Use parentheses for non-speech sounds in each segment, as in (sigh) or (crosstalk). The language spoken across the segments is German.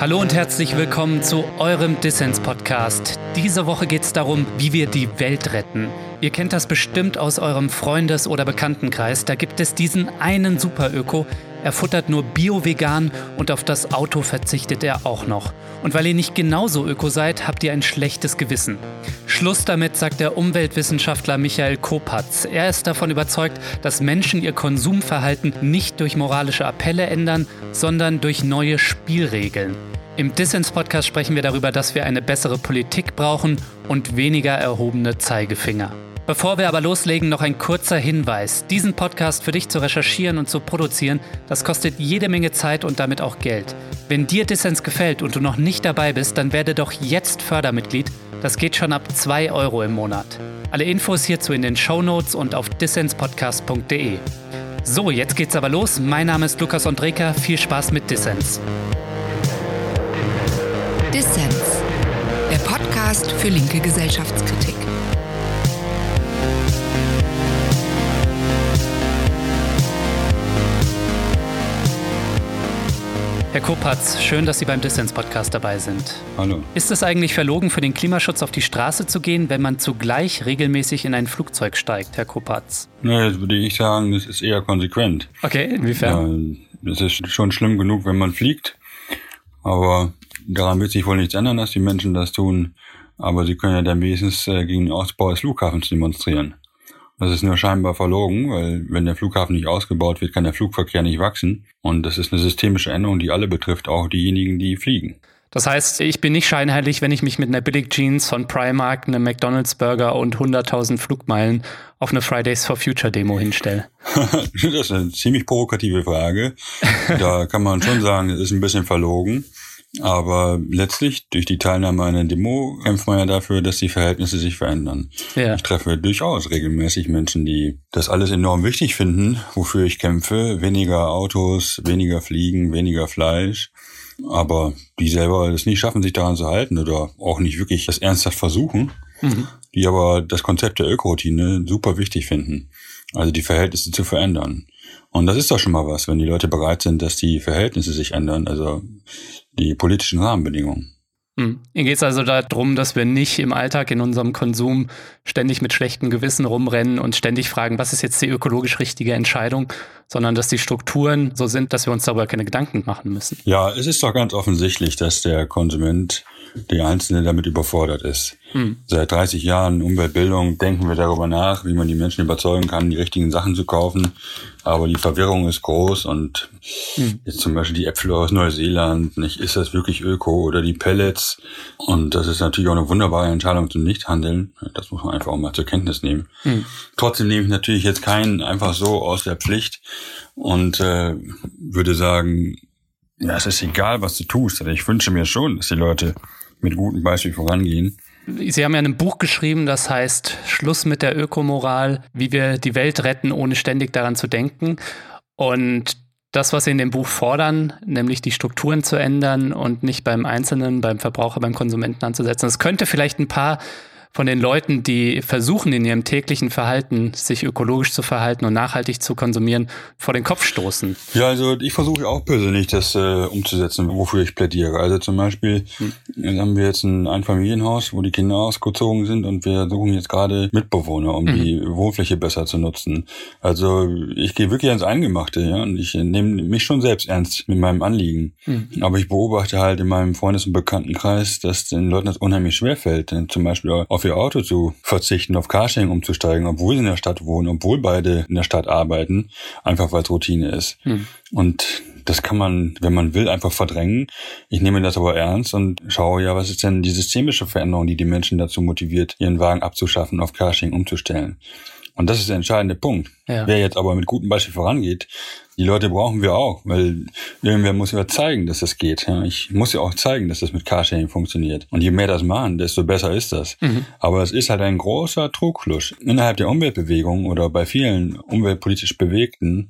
Hallo und herzlich willkommen zu eurem Dissens-Podcast. Diese Woche geht es darum, wie wir die Welt retten. Ihr kennt das bestimmt aus eurem Freundes- oder Bekanntenkreis. Da gibt es diesen einen Superöko, er futtert nur bio-vegan und auf das Auto verzichtet er auch noch. Und weil ihr nicht genauso öko seid, habt ihr ein schlechtes Gewissen. Schluss damit, sagt der Umweltwissenschaftler Michael Kopatz. Er ist davon überzeugt, dass Menschen ihr Konsumverhalten nicht durch moralische Appelle ändern, sondern durch neue Spielregeln. Im Dissens-Podcast sprechen wir darüber, dass wir eine bessere Politik brauchen und weniger erhobene Zeigefinger. Bevor wir aber loslegen, noch ein kurzer Hinweis. Diesen Podcast für dich zu recherchieren und zu produzieren, das kostet jede Menge Zeit und damit auch Geld. Wenn dir Dissens gefällt und du noch nicht dabei bist, dann werde doch jetzt Fördermitglied. Das geht schon ab 2 Euro im Monat. Alle Infos hierzu in den Show Notes und auf dissenspodcast.de. So, jetzt geht's aber los. Mein Name ist Lukas Andreka. Viel Spaß mit Dissens. Dissens, der Podcast für linke Gesellschaftskritik. Herr Kopatz, schön, dass Sie beim Dissens-Podcast dabei sind. Hallo. Ist es eigentlich verlogen, für den Klimaschutz auf die Straße zu gehen, wenn man zugleich regelmäßig in ein Flugzeug steigt, Herr Kopatz? Na, jetzt würde ich sagen, das ist eher konsequent. Okay, inwiefern? Ja, es ist schon schlimm genug, wenn man fliegt, aber daran wird sich wohl nichts ändern, dass die Menschen das tun. Aber sie können ja dann wenigstens äh, gegen den Ausbau des Flughafens demonstrieren. Das ist nur scheinbar verlogen, weil wenn der Flughafen nicht ausgebaut wird, kann der Flugverkehr nicht wachsen. Und das ist eine systemische Änderung, die alle betrifft, auch diejenigen, die fliegen. Das heißt, ich bin nicht scheinheilig, wenn ich mich mit einer Billig-Jeans von Primark, einem McDonalds-Burger und 100.000 Flugmeilen auf eine Fridays for Future-Demo hinstelle. (laughs) das ist eine ziemlich provokative Frage. Da kann man schon sagen, es ist ein bisschen verlogen. Aber letztlich, durch die Teilnahme an einer Demo, kämpft man ja dafür, dass die Verhältnisse sich verändern. Ja. Ich treffe durchaus regelmäßig Menschen, die das alles enorm wichtig finden, wofür ich kämpfe. Weniger Autos, weniger Fliegen, weniger Fleisch. Aber die selber es nicht schaffen, sich daran zu halten oder auch nicht wirklich das ernsthaft versuchen. Mhm. Die aber das Konzept der Ökoroutine super wichtig finden. Also die Verhältnisse zu verändern. Und das ist doch schon mal was, wenn die Leute bereit sind, dass die Verhältnisse sich ändern. Also die politischen Rahmenbedingungen. Hm. Hier geht es also darum, dass wir nicht im Alltag in unserem Konsum ständig mit schlechtem Gewissen rumrennen und ständig fragen, was ist jetzt die ökologisch richtige Entscheidung, sondern dass die Strukturen so sind, dass wir uns darüber keine Gedanken machen müssen. Ja, es ist doch ganz offensichtlich, dass der Konsument, der Einzelne damit überfordert ist. Hm. Seit 30 Jahren Umweltbildung denken wir darüber nach, wie man die Menschen überzeugen kann, die richtigen Sachen zu kaufen. Aber die Verwirrung ist groß und hm. jetzt zum Beispiel die Äpfel aus Neuseeland, nicht, ist das wirklich Öko oder die Pellets? Und das ist natürlich auch eine wunderbare Entscheidung zum Nichthandeln. Das muss man einfach auch mal zur Kenntnis nehmen. Hm. Trotzdem nehme ich natürlich jetzt keinen einfach so aus der Pflicht und äh, würde sagen, ja, es ist egal, was du tust. Ich wünsche mir schon, dass die Leute mit gutem Beispiel vorangehen. Sie haben ja ein Buch geschrieben, das heißt Schluss mit der Ökomoral, wie wir die Welt retten, ohne ständig daran zu denken. Und das, was Sie in dem Buch fordern, nämlich die Strukturen zu ändern und nicht beim Einzelnen, beim Verbraucher, beim Konsumenten anzusetzen, das könnte vielleicht ein paar von den Leuten, die versuchen, in ihrem täglichen Verhalten sich ökologisch zu verhalten und nachhaltig zu konsumieren, vor den Kopf stoßen? Ja, also ich versuche auch persönlich das äh, umzusetzen, wofür ich plädiere. Also zum Beispiel hm. haben wir jetzt ein Einfamilienhaus, wo die Kinder ausgezogen sind und wir suchen jetzt gerade Mitbewohner, um mhm. die Wohnfläche besser zu nutzen. Also ich gehe wirklich ans Eingemachte, ja, und ich nehme mich schon selbst ernst mit meinem Anliegen. Mhm. Aber ich beobachte halt in meinem Freundes- und Bekanntenkreis, dass den Leuten das unheimlich schwer fällt. Denn zum Beispiel auf auf ihr Auto zu verzichten, auf Carsharing umzusteigen, obwohl sie in der Stadt wohnen, obwohl beide in der Stadt arbeiten, einfach weil es Routine ist. Hm. Und das kann man, wenn man will, einfach verdrängen. Ich nehme das aber ernst und schaue ja, was ist denn die systemische Veränderung, die die Menschen dazu motiviert, ihren Wagen abzuschaffen, auf Carsharing umzustellen. Und das ist der entscheidende Punkt. Ja. Wer jetzt aber mit gutem Beispiel vorangeht, die Leute brauchen wir auch, weil irgendwer muss ja zeigen, dass das geht. Ich muss ja auch zeigen, dass das mit Carsharing funktioniert. Und je mehr das machen, desto besser ist das. Mhm. Aber es ist halt ein großer Trugschluss. Innerhalb der Umweltbewegung oder bei vielen umweltpolitisch Bewegten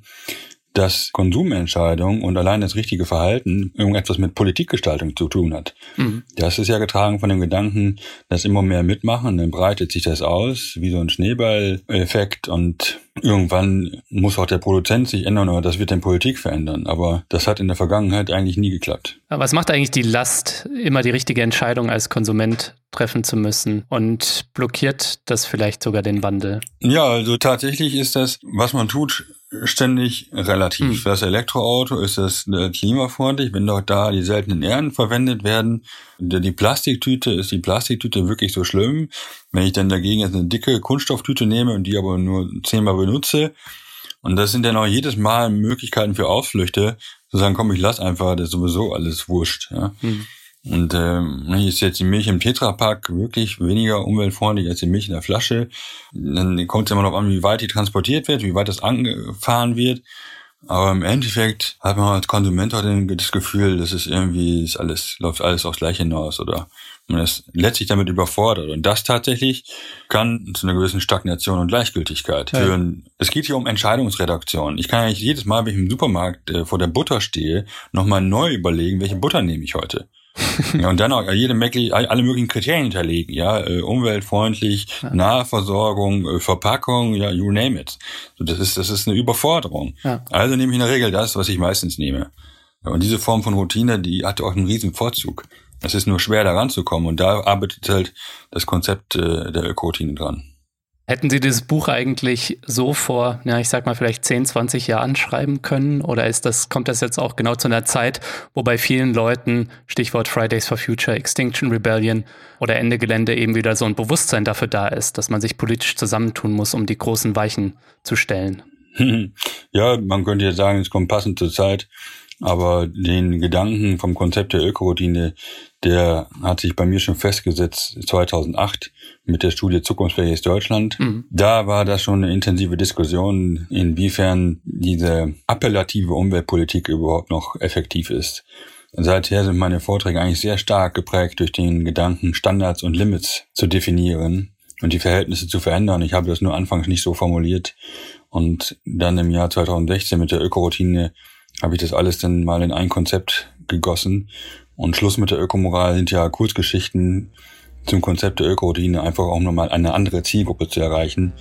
dass Konsumentscheidung und allein das richtige Verhalten irgendetwas mit Politikgestaltung zu tun hat. Mhm. Das ist ja getragen von dem Gedanken, dass immer mehr mitmachen, dann breitet sich das aus, wie so ein Schneeballeffekt und irgendwann muss auch der Produzent sich ändern oder das wird dann Politik verändern. Aber das hat in der Vergangenheit eigentlich nie geklappt. Aber was macht eigentlich die Last, immer die richtige Entscheidung als Konsument treffen zu müssen und blockiert das vielleicht sogar den Wandel? Ja, also tatsächlich ist das, was man tut, ständig relativ. Hm. Für das Elektroauto ist es äh, klimafreundlich, wenn doch da die seltenen Erden verwendet werden. Die Plastiktüte, ist die Plastiktüte wirklich so schlimm? Wenn ich dann dagegen jetzt eine dicke Kunststofftüte nehme und die aber nur zehnmal benutze, und das sind dann auch jedes Mal Möglichkeiten für Ausflüchte, zu sagen, komm, ich lass einfach, das ist sowieso alles wurscht. Ja. Hm. Und ähm, ist jetzt die Milch im Tetrapack wirklich weniger umweltfreundlich als die Milch in der Flasche. Dann kommt es immer noch an, wie weit die transportiert wird, wie weit das angefahren wird. Aber im Endeffekt hat man als Konsument auch das Gefühl, das ist irgendwie, ist alles, läuft alles aufs Gleiche hinaus oder man ist letztlich damit überfordert. Und das tatsächlich kann zu einer gewissen Stagnation und Gleichgültigkeit ja. führen. Es geht hier um Entscheidungsredaktion. Ich kann eigentlich jedes Mal, wenn ich im Supermarkt äh, vor der Butter stehe, nochmal neu überlegen, welche Butter nehme ich heute (laughs) ja, und dann auch jede mögliche, alle möglichen Kriterien hinterlegen, ja, äh, umweltfreundlich, ja. Nahversorgung, äh, Verpackung, ja, you name it. So, das ist, das ist eine Überforderung. Ja. Also nehme ich in der Regel das, was ich meistens nehme. Und diese Form von Routine, die hat auch einen riesen Vorzug. Es ist nur schwer, da ranzukommen und da arbeitet halt das Konzept äh, der Ökoroutine dran. Hätten Sie dieses Buch eigentlich so vor, ja, ich sag mal vielleicht 10, 20 Jahren schreiben können? Oder ist das, kommt das jetzt auch genau zu einer Zeit, wo bei vielen Leuten, Stichwort Fridays for Future, Extinction Rebellion oder Ende Gelände eben wieder so ein Bewusstsein dafür da ist, dass man sich politisch zusammentun muss, um die großen Weichen zu stellen? (laughs) Ja, man könnte jetzt sagen, es kommt passend zur Zeit. Aber den Gedanken vom Konzept der Ökoroutine, der hat sich bei mir schon festgesetzt 2008 mit der Studie Zukunftsfähiges Deutschland. Mhm. Da war das schon eine intensive Diskussion, inwiefern diese appellative Umweltpolitik überhaupt noch effektiv ist. Seither sind meine Vorträge eigentlich sehr stark geprägt durch den Gedanken, Standards und Limits zu definieren und die Verhältnisse zu verändern. Ich habe das nur anfangs nicht so formuliert. Und dann im Jahr 2016 mit der Ökoroutine habe ich das alles dann mal in ein Konzept gegossen. Und Schluss mit der Ökomoral sind ja Kurzgeschichten zum Konzept der Ökoroutine, einfach auch nochmal eine andere Zielgruppe zu erreichen,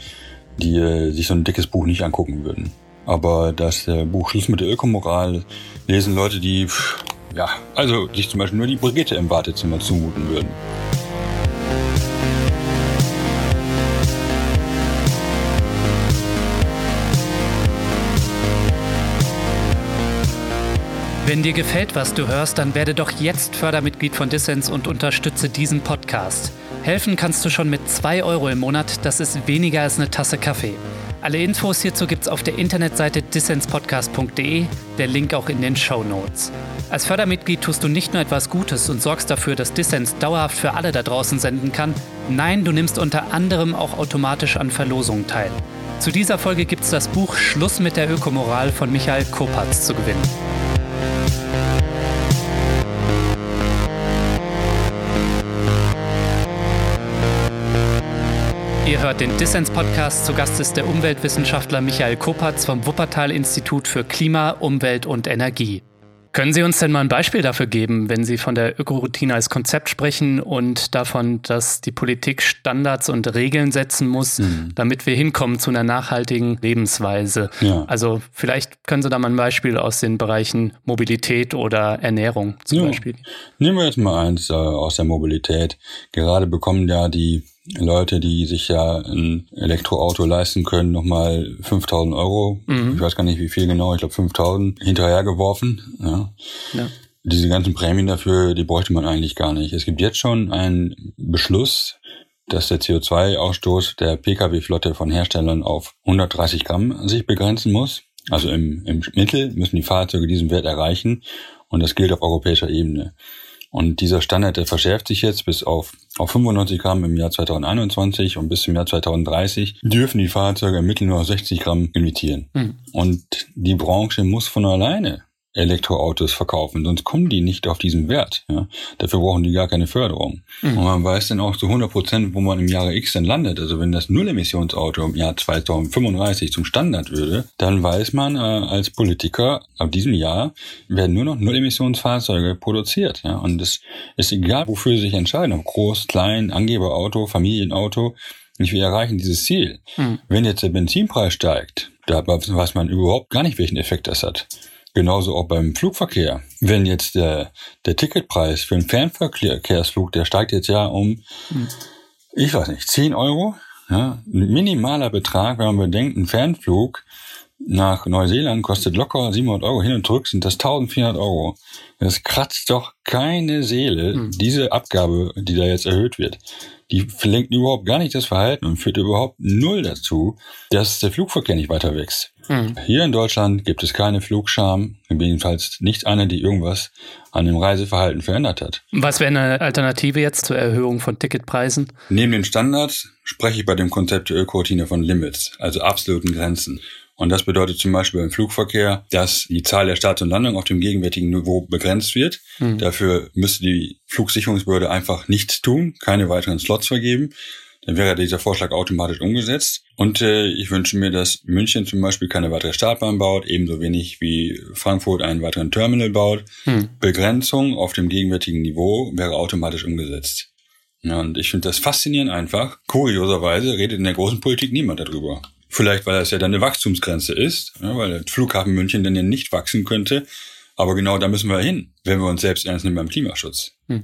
die äh, sich so ein dickes Buch nicht angucken würden. Aber das äh, Buch Schluss mit der Ökomoral lesen Leute, die, ja, also sich zum Beispiel nur die Brigitte im Wartezimmer zumuten würden. Wenn dir gefällt, was du hörst, dann werde doch jetzt Fördermitglied von Dissens und unterstütze diesen Podcast. Helfen kannst du schon mit 2 Euro im Monat, das ist weniger als eine Tasse Kaffee. Alle Infos hierzu gibt's auf der Internetseite dissenspodcast.de, der Link auch in den Show Notes. Als Fördermitglied tust du nicht nur etwas Gutes und sorgst dafür, dass Dissens dauerhaft für alle da draußen senden kann, nein, du nimmst unter anderem auch automatisch an Verlosungen teil. Zu dieser Folge gibt's das Buch Schluss mit der Ökomoral von Michael Kopatz zu gewinnen. Ihr hört den Dissens-Podcast. Zu Gast ist der Umweltwissenschaftler Michael Kopatz vom Wuppertal-Institut für Klima, Umwelt und Energie. Können Sie uns denn mal ein Beispiel dafür geben, wenn Sie von der Ökoroutine als Konzept sprechen und davon, dass die Politik Standards und Regeln setzen muss, mhm. damit wir hinkommen zu einer nachhaltigen Lebensweise? Ja. Also vielleicht können Sie da mal ein Beispiel aus den Bereichen Mobilität oder Ernährung zum ja. Beispiel. Nehmen wir jetzt mal eins äh, aus der Mobilität. Gerade bekommen ja die Leute, die sich ja ein Elektroauto leisten können, nochmal 5000 Euro, mhm. ich weiß gar nicht wie viel genau, ich glaube 5000, hinterhergeworfen. Ja. ja. Diese ganzen Prämien dafür, die bräuchte man eigentlich gar nicht. Es gibt jetzt schon einen Beschluss, dass der CO2-Ausstoß der Pkw-Flotte von Herstellern auf 130 Gramm sich begrenzen muss. Also im, im Mittel müssen die Fahrzeuge diesen Wert erreichen und das gilt auf europäischer Ebene. Und dieser Standard, der verschärft sich jetzt bis auf, auf 95 Gramm im Jahr 2021 und bis zum Jahr 2030 dürfen die Fahrzeuge im Mittel nur 60 Gramm emittieren. Mhm. Und die Branche muss von alleine Elektroautos verkaufen, sonst kommen die nicht auf diesen Wert. Ja. Dafür brauchen die gar keine Förderung. Mhm. Und man weiß dann auch zu 100 Prozent, wo man im Jahre X dann landet. Also wenn das Null-Emissionsauto im Jahr 2035 zum Standard würde, dann weiß man äh, als Politiker, ab diesem Jahr werden nur noch Null-Emissionsfahrzeuge produziert. Ja. Und es ist egal, wofür sie sich entscheiden, ob groß, klein, Angeberauto, Familienauto, wir erreichen dieses Ziel. Mhm. Wenn jetzt der Benzinpreis steigt, da weiß man überhaupt gar nicht, welchen Effekt das hat. Genauso auch beim Flugverkehr. Wenn jetzt der, der Ticketpreis für einen Fernverkehrsflug, der steigt jetzt ja um, hm. ich weiß nicht, 10 Euro. Ja, ein minimaler Betrag, wenn man bedenkt, ein Fernflug nach Neuseeland kostet locker 700 Euro. Hin und zurück sind das 1400 Euro. Das kratzt doch keine Seele, hm. diese Abgabe, die da jetzt erhöht wird die verlenkt überhaupt gar nicht das Verhalten und führt überhaupt null dazu, dass der Flugverkehr nicht weiter wächst. Mhm. Hier in Deutschland gibt es keine Flugscham, jedenfalls nicht eine, die irgendwas an dem Reiseverhalten verändert hat. Was wäre eine Alternative jetzt zur Erhöhung von Ticketpreisen? Neben den Standards spreche ich bei dem Konzept der Ökoroutine von Limits, also absoluten Grenzen. Und das bedeutet zum Beispiel im Flugverkehr, dass die Zahl der Starts und Landungen auf dem gegenwärtigen Niveau begrenzt wird. Mhm. Dafür müsste die Flugsicherungsbehörde einfach nichts tun, keine weiteren Slots vergeben. Dann wäre dieser Vorschlag automatisch umgesetzt. Und äh, ich wünsche mir, dass München zum Beispiel keine weitere Startbahn baut, ebenso wenig wie Frankfurt einen weiteren Terminal baut. Hm. Begrenzung auf dem gegenwärtigen Niveau wäre automatisch umgesetzt. Ja, und ich finde das faszinierend einfach. Kurioserweise redet in der großen Politik niemand darüber. Vielleicht, weil das ja dann eine Wachstumsgrenze ist, ja, weil der Flughafen München dann ja nicht wachsen könnte. Aber genau da müssen wir hin, wenn wir uns selbst ernst nehmen beim Klimaschutz. Hm.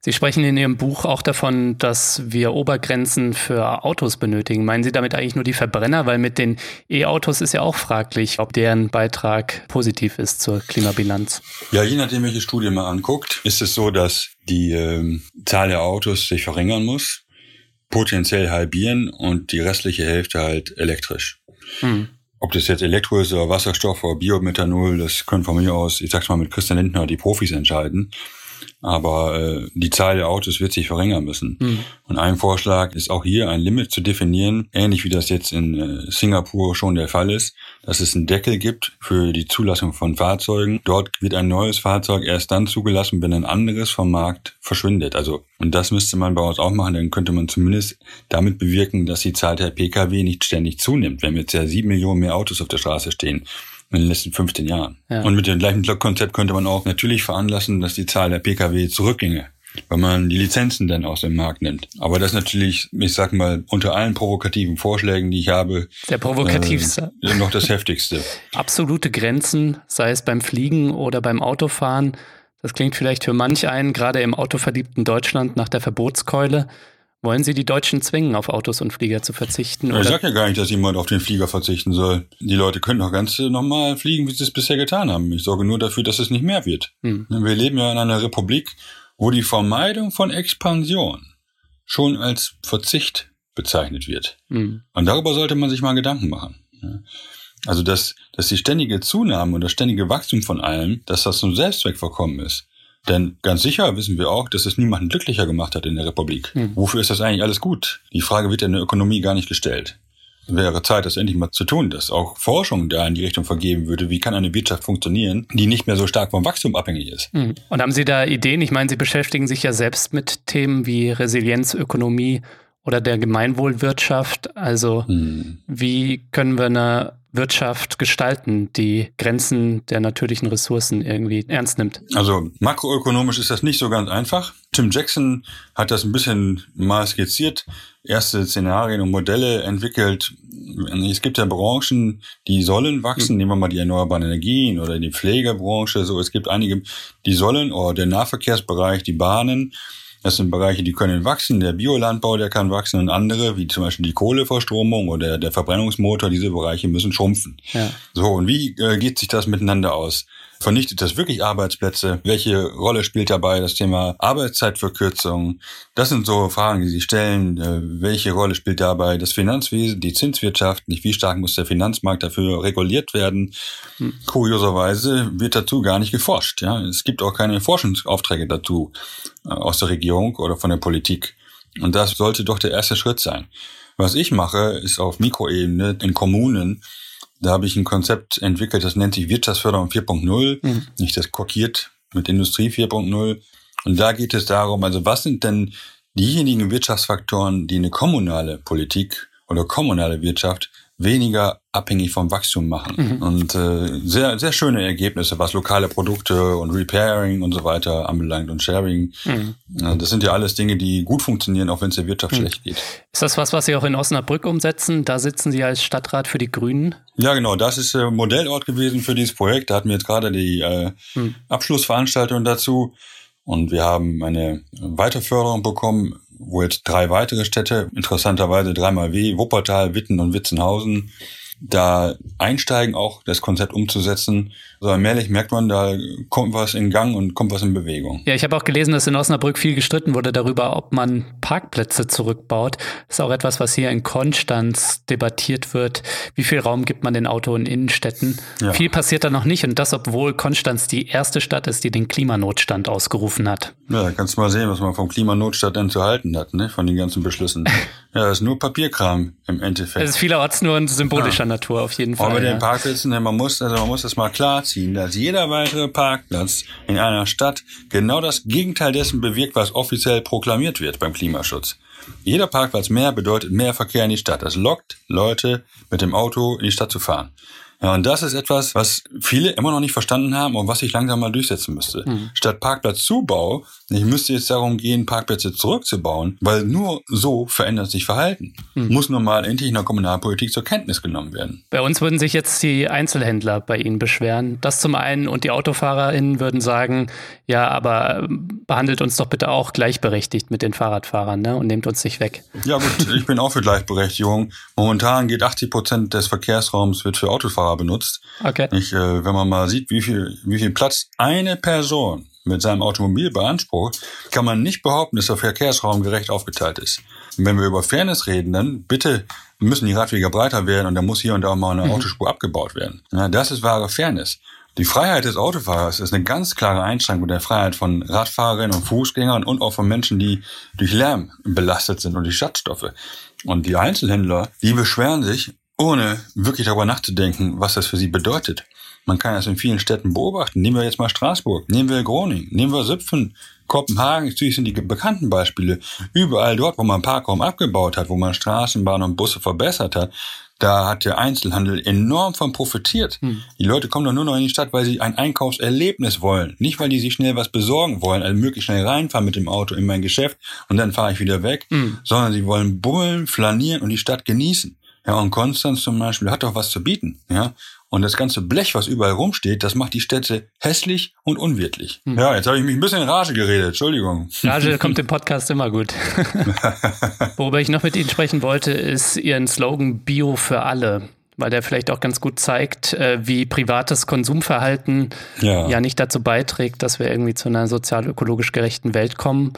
Sie sprechen in Ihrem Buch auch davon, dass wir Obergrenzen für Autos benötigen. Meinen Sie damit eigentlich nur die Verbrenner? Weil mit den E-Autos ist ja auch fraglich, ob deren Beitrag positiv ist zur Klimabilanz. Ja, je nachdem, welche Studie man anguckt, ist es so, dass die äh, Zahl der Autos sich verringern muss potenziell halbieren und die restliche Hälfte halt elektrisch. Mhm. Ob das jetzt Elektro ist oder Wasserstoff oder Biomethanol, das können von mir aus, ich sag's mal mit Christian Lindner, die Profis entscheiden. Aber äh, die Zahl der Autos wird sich verringern müssen. Mhm. Und ein Vorschlag ist auch hier ein Limit zu definieren, ähnlich wie das jetzt in äh, Singapur schon der Fall ist, dass es einen Deckel gibt für die Zulassung von Fahrzeugen. Dort wird ein neues Fahrzeug erst dann zugelassen, wenn ein anderes vom Markt verschwindet. Also und das müsste man bei uns auch machen, dann könnte man zumindest damit bewirken, dass die Zahl der Pkw nicht ständig zunimmt. Wenn jetzt ja sieben Millionen mehr Autos auf der Straße stehen, in den letzten 15 Jahren. Ja. Und mit dem gleichen Konzept könnte man auch natürlich veranlassen, dass die Zahl der Pkw zurückginge weil man die Lizenzen dann aus dem Markt nimmt. Aber das ist natürlich, ich sag mal, unter allen provokativen Vorschlägen, die ich habe, der provokativste. Äh, noch das heftigste. Absolute Grenzen, sei es beim Fliegen oder beim Autofahren. Das klingt vielleicht für manch einen, gerade im autoverliebten Deutschland, nach der Verbotskeule. Wollen Sie die Deutschen zwingen, auf Autos und Flieger zu verzichten? Oder? Ich sage ja gar nicht, dass jemand auf den Flieger verzichten soll. Die Leute können doch ganz normal fliegen, wie sie es bisher getan haben. Ich sorge nur dafür, dass es nicht mehr wird. Hm. Wir leben ja in einer Republik, wo die Vermeidung von Expansion schon als Verzicht bezeichnet wird. Hm. Und darüber sollte man sich mal Gedanken machen. Also, dass, dass die ständige Zunahme und das ständige Wachstum von allem, dass das zum Selbstzweck verkommen ist. Denn ganz sicher wissen wir auch, dass es niemanden glücklicher gemacht hat in der Republik. Hm. Wofür ist das eigentlich alles gut? Die Frage wird in der Ökonomie gar nicht gestellt. Wäre Zeit, das endlich mal zu tun, dass auch Forschung da in die Richtung vergeben würde. Wie kann eine Wirtschaft funktionieren, die nicht mehr so stark vom Wachstum abhängig ist? Hm. Und haben Sie da Ideen? Ich meine, Sie beschäftigen sich ja selbst mit Themen wie Resilienzökonomie oder der Gemeinwohlwirtschaft. Also hm. wie können wir eine Wirtschaft gestalten, die Grenzen der natürlichen Ressourcen irgendwie ernst nimmt? Also makroökonomisch ist das nicht so ganz einfach. Tim Jackson hat das ein bisschen mal skizziert, erste Szenarien und Modelle entwickelt. Es gibt ja Branchen, die sollen wachsen. Nehmen wir mal die erneuerbaren Energien oder die Pflegebranche. So, es gibt einige, die sollen, oder der Nahverkehrsbereich, die Bahnen. Das sind Bereiche, die können wachsen. Der Biolandbau, der kann wachsen und andere, wie zum Beispiel die Kohleverstromung oder der Verbrennungsmotor, diese Bereiche müssen schrumpfen. Ja. So, und wie äh, geht sich das miteinander aus? Vernichtet das wirklich Arbeitsplätze? Welche Rolle spielt dabei das Thema Arbeitszeitverkürzung? Das sind so Fragen, die sich stellen. Äh, welche Rolle spielt dabei das Finanzwesen, die Zinswirtschaft? Nicht wie stark muss der Finanzmarkt dafür reguliert werden? Hm. Kurioserweise wird dazu gar nicht geforscht. Ja, es gibt auch keine Forschungsaufträge dazu aus der Regierung oder von der Politik. Und das sollte doch der erste Schritt sein. Was ich mache, ist auf Mikroebene in Kommunen Da habe ich ein Konzept entwickelt, das nennt sich Wirtschaftsförderung 4.0. Mhm. Nicht das kokiert mit Industrie 4.0. Und da geht es darum, also was sind denn diejenigen Wirtschaftsfaktoren, die eine kommunale Politik oder kommunale Wirtschaft weniger abhängig vom Wachstum machen. Mhm. Und äh, sehr, sehr schöne Ergebnisse, was lokale Produkte und Repairing und so weiter anbelangt und Sharing. Mhm. Das sind ja alles Dinge, die gut funktionieren, auch wenn es der Wirtschaft mhm. schlecht geht. Ist das was, was Sie auch in Osnabrück umsetzen? Da sitzen Sie als Stadtrat für die Grünen? Ja, genau. Das ist äh, Modellort gewesen für dieses Projekt. Da hatten wir jetzt gerade die äh, mhm. Abschlussveranstaltung dazu. Und wir haben eine Weiterförderung bekommen wo jetzt drei weitere Städte, interessanterweise dreimal W, Wuppertal, Witten und Witzenhausen, da einsteigen, auch das Konzept umzusetzen. So allmählich merkt man, da kommt was in Gang und kommt was in Bewegung. Ja, ich habe auch gelesen, dass in Osnabrück viel gestritten wurde darüber, ob man Parkplätze zurückbaut. Das ist auch etwas, was hier in Konstanz debattiert wird. Wie viel Raum gibt man den Auto in Innenstädten? Ja. Viel passiert da noch nicht und das, obwohl Konstanz die erste Stadt ist, die den Klimanotstand ausgerufen hat. Ja, da kannst du mal sehen, was man vom Klimanotstand denn zu halten hat, ne? von den ganzen Beschlüssen. (laughs) ja, das ist nur Papierkram im Endeffekt. Es ist vielerorts nur ein symbolischer ja. Natur auf jeden Fall. Aber ja. den Parkplätzen, man muss, also man muss das mal klarziehen, dass jeder weitere Parkplatz in einer Stadt genau das Gegenteil dessen bewirkt, was offiziell proklamiert wird beim Klimaschutz. Jeder Parkplatz mehr bedeutet mehr Verkehr in die Stadt. Das lockt Leute mit dem Auto in die Stadt zu fahren. Ja, und das ist etwas, was viele immer noch nicht verstanden haben und was sich langsam mal durchsetzen müsste. Mhm. Statt Parkplatzzubau, ich müsste jetzt darum gehen, Parkplätze zurückzubauen, weil nur so verändert sich Verhalten. Mhm. Muss nun mal endlich in der Kommunalpolitik zur Kenntnis genommen werden. Bei uns würden sich jetzt die Einzelhändler bei Ihnen beschweren. Das zum einen und die AutofahrerInnen würden sagen, ja, aber ähm, behandelt uns doch bitte auch gleichberechtigt mit den Fahrradfahrern ne? und nehmt uns nicht weg. Ja gut, ich bin auch für Gleichberechtigung. Momentan geht 80 Prozent des Verkehrsraums wird für Autofahrer benutzt. Okay. Ich, äh, wenn man mal sieht, wie viel, wie viel Platz eine Person mit seinem Automobil beansprucht, kann man nicht behaupten, dass der Verkehrsraum gerecht aufgeteilt ist. Und wenn wir über Fairness reden, dann bitte müssen die Radwege breiter werden und da muss hier und da mal eine mhm. Autospur abgebaut werden. Ja, das ist wahre Fairness. Die Freiheit des Autofahrers ist eine ganz klare Einschränkung der Freiheit von Radfahrerinnen und Fußgängern und auch von Menschen, die durch Lärm belastet sind und die Schadstoffe. Und die Einzelhändler, die beschweren sich ohne wirklich darüber nachzudenken, was das für sie bedeutet. Man kann das in vielen Städten beobachten. Nehmen wir jetzt mal Straßburg, nehmen wir Groningen, nehmen wir Süpfen, Kopenhagen, natürlich sind die bekannten Beispiele. Überall dort, wo man Parkraum abgebaut hat, wo man Straßenbahn und Busse verbessert hat, da hat der Einzelhandel enorm von profitiert. Hm. Die Leute kommen doch nur noch in die Stadt, weil sie ein Einkaufserlebnis wollen. Nicht, weil die sich schnell was besorgen wollen, also möglichst schnell reinfahren mit dem Auto in mein Geschäft und dann fahre ich wieder weg, hm. sondern sie wollen bummeln, flanieren und die Stadt genießen. Ja, und Konstanz zum Beispiel hat doch was zu bieten, ja. Und das ganze Blech, was überall rumsteht, das macht die Städte hässlich und unwirtlich. Hm. Ja, jetzt habe ich mich ein bisschen in Rage geredet, Entschuldigung. Rage kommt (laughs) im Podcast immer gut. (laughs) Worüber ich noch mit Ihnen sprechen wollte, ist Ihren Slogan Bio für alle weil der vielleicht auch ganz gut zeigt, äh, wie privates Konsumverhalten ja. ja nicht dazu beiträgt, dass wir irgendwie zu einer sozial-ökologisch gerechten Welt kommen.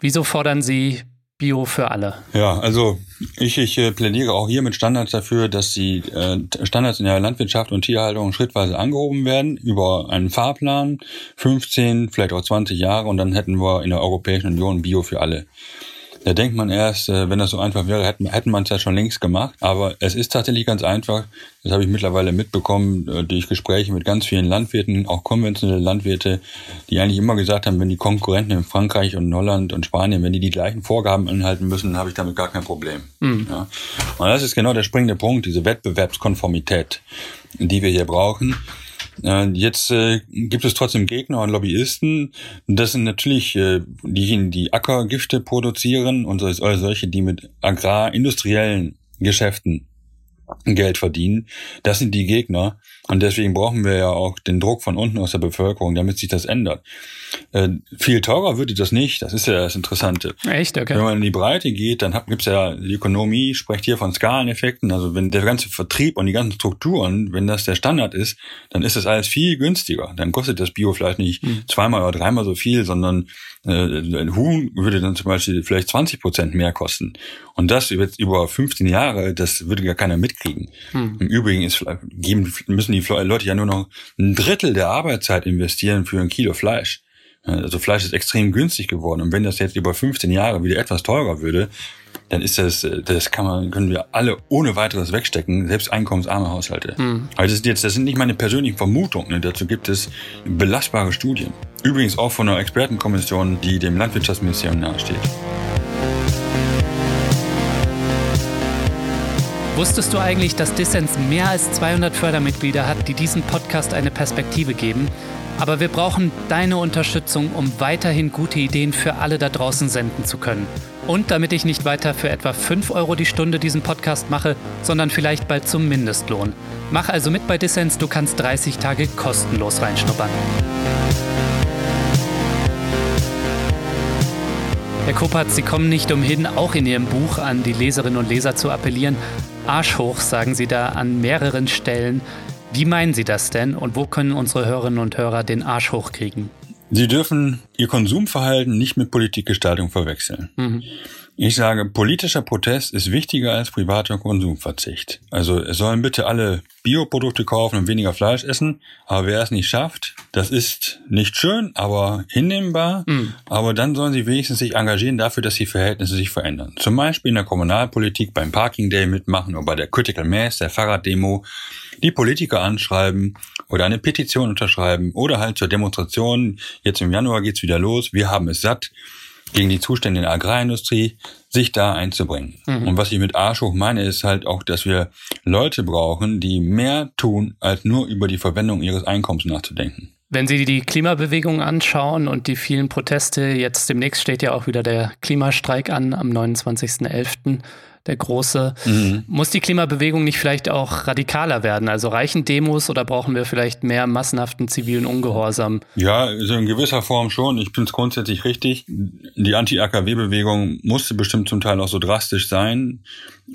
Wieso fordern Sie Bio für alle. Ja, also ich, ich äh, plädiere auch hier mit Standards dafür, dass die äh, Standards in der Landwirtschaft und Tierhaltung schrittweise angehoben werden über einen Fahrplan, 15, vielleicht auch 20 Jahre und dann hätten wir in der Europäischen Union Bio für alle. Da denkt man erst, äh, wenn das so einfach wäre, hätten, hätten man es ja schon längst gemacht. Aber es ist tatsächlich ganz einfach. Das habe ich mittlerweile mitbekommen äh, durch Gespräche mit ganz vielen Landwirten, auch konventionelle Landwirte, die eigentlich immer gesagt haben, wenn die Konkurrenten in Frankreich und Holland und Spanien, wenn die die gleichen Vorgaben anhalten müssen, dann habe ich damit gar kein Problem. Mhm. Ja. Und das ist genau der springende Punkt, diese Wettbewerbskonformität, die wir hier brauchen. Jetzt äh, gibt es trotzdem Gegner und Lobbyisten. Das sind natürlich äh, diejenigen, die Ackergifte produzieren und solche, die mit agrarindustriellen Geschäften Geld verdienen. Das sind die Gegner. Und deswegen brauchen wir ja auch den Druck von unten aus der Bevölkerung, damit sich das ändert. Äh, viel teurer würde das nicht. Das ist ja das Interessante. Echt? Okay. Wenn man in die Breite geht, dann gibt es ja die Ökonomie, spricht hier von Skaleneffekten. Also wenn der ganze Vertrieb und die ganzen Strukturen, wenn das der Standard ist, dann ist das alles viel günstiger. Dann kostet das Bio vielleicht nicht hm. zweimal oder dreimal so viel, sondern äh, ein Huhn würde dann zum Beispiel vielleicht 20 Prozent mehr kosten. Und das über 15 Jahre, das würde gar keiner mitkriegen. Hm. Im Übrigen ist, geben, müssen die Leute ja nur noch ein Drittel der Arbeitszeit investieren für ein Kilo Fleisch. Also Fleisch ist extrem günstig geworden. Und wenn das jetzt über 15 Jahre wieder etwas teurer würde, dann ist das, das kann man, können wir alle ohne weiteres wegstecken, selbst einkommensarme Haushalte. Mhm. Aber das, ist jetzt, das sind nicht meine persönlichen Vermutungen. Ne? Dazu gibt es belastbare Studien. Übrigens auch von einer Expertenkommission, die dem Landwirtschaftsministerium nahesteht. Wusstest du eigentlich, dass Dissens mehr als 200 Fördermitglieder hat, die diesem Podcast eine Perspektive geben? Aber wir brauchen deine Unterstützung, um weiterhin gute Ideen für alle da draußen senden zu können. Und damit ich nicht weiter für etwa 5 Euro die Stunde diesen Podcast mache, sondern vielleicht bald zum Mindestlohn. Mach also mit bei Dissens, du kannst 30 Tage kostenlos reinschnuppern. Herr Kopatz, Sie kommen nicht umhin, auch in Ihrem Buch an die Leserinnen und Leser zu appellieren. Arsch hoch, sagen Sie da an mehreren Stellen. Wie meinen Sie das denn und wo können unsere Hörerinnen und Hörer den Arsch hochkriegen? Sie dürfen Ihr Konsumverhalten nicht mit Politikgestaltung verwechseln. Mhm. Ich sage, politischer Protest ist wichtiger als privater Konsumverzicht. Also es sollen bitte alle Bioprodukte kaufen und weniger Fleisch essen, aber wer es nicht schafft, das ist nicht schön, aber hinnehmbar. Mhm. Aber dann sollen sie wenigstens sich engagieren dafür, dass die Verhältnisse sich verändern. Zum Beispiel in der Kommunalpolitik beim Parking Day mitmachen oder bei der Critical Mass, der Fahrraddemo, die Politiker anschreiben oder eine Petition unterschreiben oder halt zur Demonstration. Jetzt im Januar geht's wieder los. Wir haben es satt gegen die Zustände in der Agrarindustrie, sich da einzubringen. Mhm. Und was ich mit Arsch hoch meine, ist halt auch, dass wir Leute brauchen, die mehr tun, als nur über die Verwendung ihres Einkommens nachzudenken. Wenn Sie die Klimabewegung anschauen und die vielen Proteste, jetzt demnächst steht ja auch wieder der Klimastreik an am 29.11 der große. Mhm. Muss die Klimabewegung nicht vielleicht auch radikaler werden? Also reichen Demos oder brauchen wir vielleicht mehr massenhaften zivilen Ungehorsam? Ja, also in gewisser Form schon. Ich finde es grundsätzlich richtig. Die Anti-AKW-Bewegung musste bestimmt zum Teil auch so drastisch sein,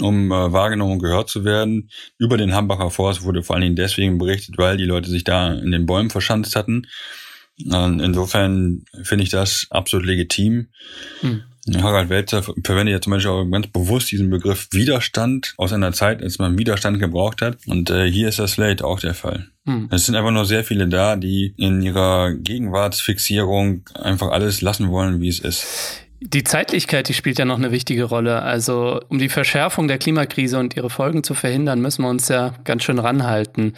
um äh, wahrgenommen und gehört zu werden. Über den Hambacher Forst wurde vor allen Dingen deswegen berichtet, weil die Leute sich da in den Bäumen verschanzt hatten. Insofern finde ich das absolut legitim. Hm. Harald Welzer verwendet ja zum Beispiel auch ganz bewusst diesen Begriff Widerstand aus einer Zeit, als man Widerstand gebraucht hat. Und äh, hier ist das Slate auch der Fall. Hm. Es sind einfach nur sehr viele da, die in ihrer Gegenwartsfixierung einfach alles lassen wollen, wie es ist. Die Zeitlichkeit, die spielt ja noch eine wichtige Rolle. Also um die Verschärfung der Klimakrise und ihre Folgen zu verhindern, müssen wir uns ja ganz schön ranhalten.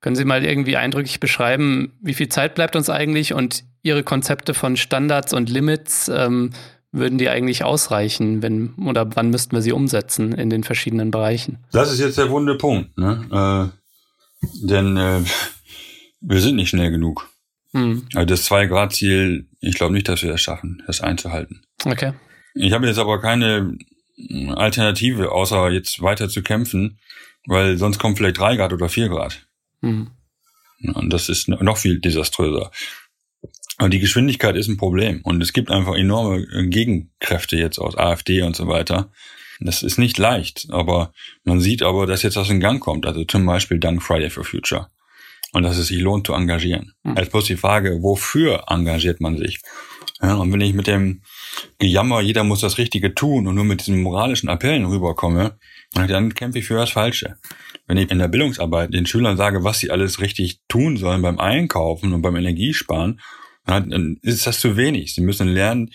Können Sie mal irgendwie eindrücklich beschreiben, wie viel Zeit bleibt uns eigentlich und Ihre Konzepte von Standards und Limits, ähm, würden die eigentlich ausreichen, wenn oder wann müssten wir sie umsetzen in den verschiedenen Bereichen? Das ist jetzt der wunde Punkt, ne? Äh, denn äh, wir sind nicht schnell genug. Hm. Also das Zwei-Grad-Ziel, ich glaube nicht, dass wir das schaffen, das einzuhalten. Okay. Ich habe jetzt aber keine Alternative, außer jetzt weiter zu kämpfen, weil sonst kommt vielleicht drei Grad oder vier Grad. Hm. Und das ist noch viel desaströser. Aber die Geschwindigkeit ist ein Problem und es gibt einfach enorme äh, Gegenkräfte jetzt aus AfD und so weiter. Das ist nicht leicht, aber man sieht aber, dass jetzt was in Gang kommt. Also zum Beispiel dank Friday for Future. Und dass es sich lohnt zu engagieren. Mhm. Als bloß die Frage, wofür engagiert man sich? Ja, und wenn ich mit dem Gejammer, jeder muss das Richtige tun und nur mit diesen moralischen Appellen rüberkomme, dann kämpfe ich für das Falsche. Wenn ich in der Bildungsarbeit den Schülern sage, was sie alles richtig tun sollen beim Einkaufen und beim Energiesparen dann ist das zu wenig. Sie müssen lernen,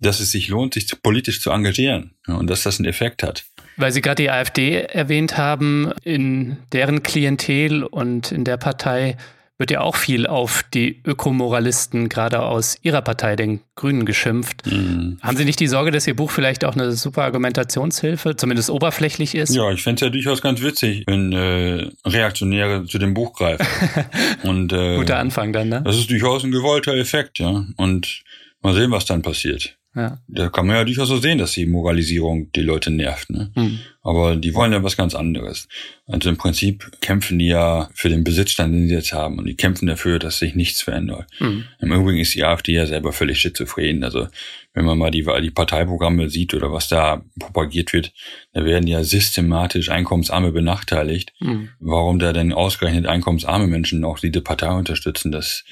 dass es sich lohnt, sich politisch zu engagieren und dass das einen Effekt hat. Weil Sie gerade die AfD erwähnt haben, in deren Klientel und in der Partei wird ja auch viel auf die Ökomoralisten gerade aus Ihrer Partei, den Grünen, geschimpft. Mhm. Haben Sie nicht die Sorge, dass Ihr Buch vielleicht auch eine super Argumentationshilfe, zumindest oberflächlich ist? Ja, ich fände es ja durchaus ganz witzig, wenn äh, Reaktionäre zu dem Buch greifen. (laughs) Und, äh, Guter Anfang dann, ne? Das ist durchaus ein gewollter Effekt, ja. Und mal sehen, was dann passiert. Ja. Da kann man ja durchaus so sehen, dass die Moralisierung die Leute nervt. Ne? Mhm. Aber die wollen ja was ganz anderes. Also im Prinzip kämpfen die ja für den Besitzstand, den sie jetzt haben. Und die kämpfen dafür, dass sich nichts verändert. Mhm. Im Übrigen ist die AfD ja selber völlig schizophren. Also wenn man mal die, die Parteiprogramme sieht oder was da propagiert wird, da werden ja systematisch Einkommensarme benachteiligt. Mhm. Warum da denn ausgerechnet einkommensarme Menschen auch diese Partei unterstützen, das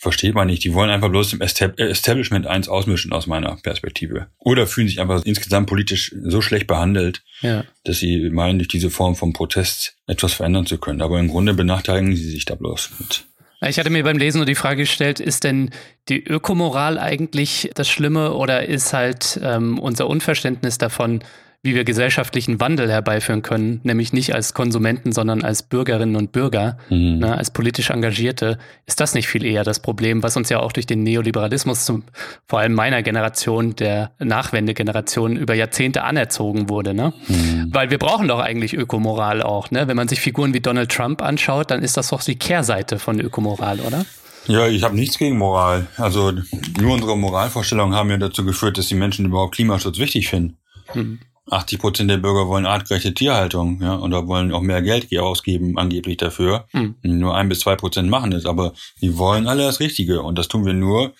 versteht man nicht. Die wollen einfach bloß im Establishment eins ausmischen aus meiner Perspektive. Oder fühlen sich einfach insgesamt politisch so schlecht behandelt, ja. dass sie meinen, durch diese Form von Protest etwas verändern zu können. Aber im Grunde benachteiligen sie sich da bloß mit. Ich hatte mir beim Lesen nur die Frage gestellt, ist denn die Ökomoral eigentlich das Schlimme oder ist halt ähm, unser Unverständnis davon, wie wir gesellschaftlichen Wandel herbeiführen können, nämlich nicht als Konsumenten, sondern als Bürgerinnen und Bürger, mhm. ne, als politisch Engagierte, ist das nicht viel eher das Problem, was uns ja auch durch den Neoliberalismus, zum, vor allem meiner Generation, der Nachwendegeneration, über Jahrzehnte anerzogen wurde. Ne? Mhm. Weil wir brauchen doch eigentlich Ökomoral auch. Ne? Wenn man sich Figuren wie Donald Trump anschaut, dann ist das doch die Kehrseite von Ökomoral, oder? Ja, ich habe nichts gegen Moral. Also nur unsere Moralvorstellungen haben ja dazu geführt, dass die Menschen überhaupt Klimaschutz wichtig finden. Mhm. 80 Prozent der Bürger wollen artgerechte Tierhaltung, ja, oder wollen auch mehr Geld ausgeben, angeblich dafür. Mhm. Nur ein bis zwei Prozent machen es, aber die wollen alle das Richtige. Und das tun wir nur,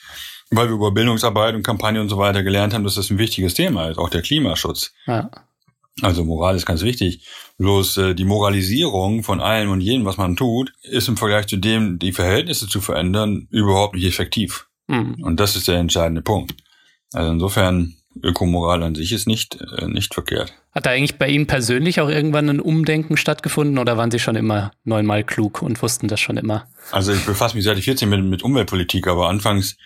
weil wir über Bildungsarbeit und Kampagne und so weiter gelernt haben, dass das ein wichtiges Thema ist, auch der Klimaschutz. Ja. Also Moral ist ganz wichtig. Bloß äh, die Moralisierung von allem und jedem, was man tut, ist im Vergleich zu dem, die Verhältnisse zu verändern, überhaupt nicht effektiv. Mhm. Und das ist der entscheidende Punkt. Also insofern Ökomoral an sich ist nicht, äh, nicht verkehrt. Hat da eigentlich bei Ihnen persönlich auch irgendwann ein Umdenken stattgefunden oder waren Sie schon immer neunmal klug und wussten das schon immer? Also ich befasse mich seit ich 14 mit, mit Umweltpolitik, aber anfangs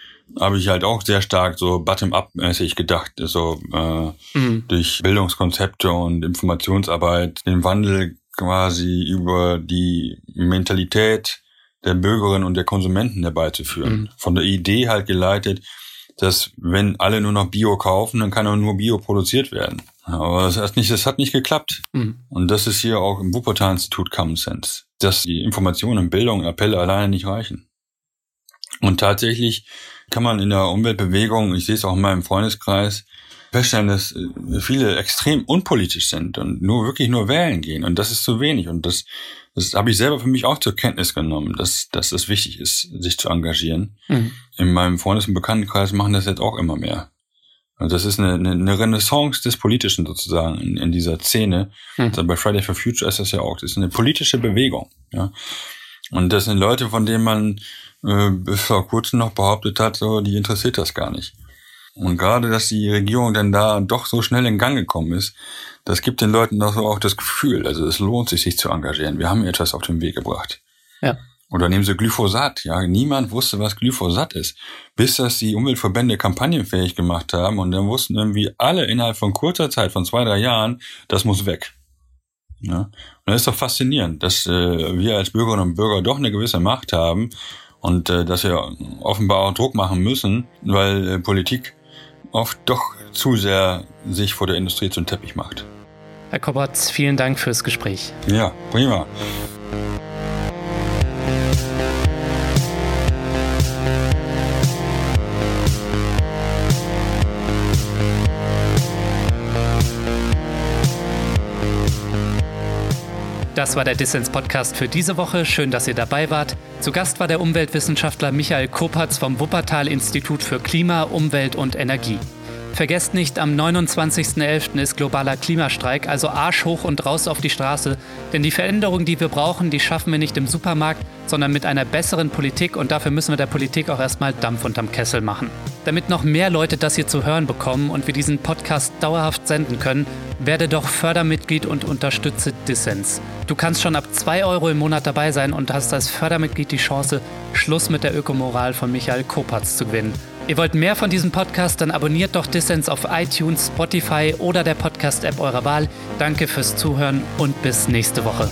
habe ich halt auch sehr stark so bottom-up-mäßig gedacht, so äh, mhm. durch Bildungskonzepte und Informationsarbeit den Wandel quasi über die Mentalität der Bürgerinnen und der Konsumenten herbeizuführen. Mhm. Von der Idee halt geleitet, dass wenn alle nur noch Bio kaufen, dann kann auch nur Bio produziert werden. Aber das hat nicht, das hat nicht geklappt. Mhm. Und das ist hier auch im Wuppertal-Institut Common Sense, dass die Informationen und Bildung, Appelle alleine nicht reichen. Und tatsächlich kann man in der Umweltbewegung, ich sehe es auch in meinem Freundeskreis, feststellen, dass äh, viele extrem unpolitisch sind und nur wirklich nur wählen gehen. Und das ist zu wenig. Und das, das habe ich selber für mich auch zur Kenntnis genommen, dass, dass es wichtig ist, sich zu engagieren. Mhm. In meinem Freundes- und Bekanntenkreis machen das jetzt auch immer mehr. Und das ist eine, eine Renaissance des Politischen sozusagen in, in dieser Szene. Mhm. Also bei Friday for Future ist das ja auch. Das ist eine politische Bewegung. Ja. Und das sind Leute, von denen man äh, bis vor kurzem noch behauptet hat, so, die interessiert das gar nicht. Und gerade, dass die Regierung dann da doch so schnell in Gang gekommen ist, das gibt den Leuten doch so auch das Gefühl, also es lohnt sich, sich zu engagieren. Wir haben etwas auf den Weg gebracht. Ja. Oder nehmen Sie Glyphosat. Ja, niemand wusste, was Glyphosat ist, bis das die Umweltverbände kampagnenfähig gemacht haben und dann wussten irgendwie alle innerhalb von kurzer Zeit, von zwei, drei Jahren, das muss weg. Ja? Und das ist doch faszinierend, dass äh, wir als Bürgerinnen und Bürger doch eine gewisse Macht haben und äh, dass wir offenbar auch Druck machen müssen, weil äh, Politik oft doch zu sehr sich vor der Industrie zum Teppich macht. Herr Koberts, vielen Dank fürs Gespräch. Ja, prima. Das war der Dissens-Podcast für diese Woche. Schön, dass ihr dabei wart. Zu Gast war der Umweltwissenschaftler Michael Kopatz vom Wuppertal-Institut für Klima, Umwelt und Energie. Vergesst nicht, am 29.11. ist globaler Klimastreik, also Arsch hoch und raus auf die Straße. Denn die Veränderung, die wir brauchen, die schaffen wir nicht im Supermarkt, sondern mit einer besseren Politik und dafür müssen wir der Politik auch erstmal Dampf unterm Kessel machen. Damit noch mehr Leute das hier zu hören bekommen und wir diesen Podcast dauerhaft senden können, werde doch Fördermitglied und unterstütze Dissens. Du kannst schon ab 2 Euro im Monat dabei sein und hast als Fördermitglied die Chance, Schluss mit der Ökomoral von Michael Kopatz zu gewinnen. Ihr wollt mehr von diesem Podcast, dann abonniert doch Dissens auf iTunes, Spotify oder der Podcast-App eurer Wahl. Danke fürs Zuhören und bis nächste Woche.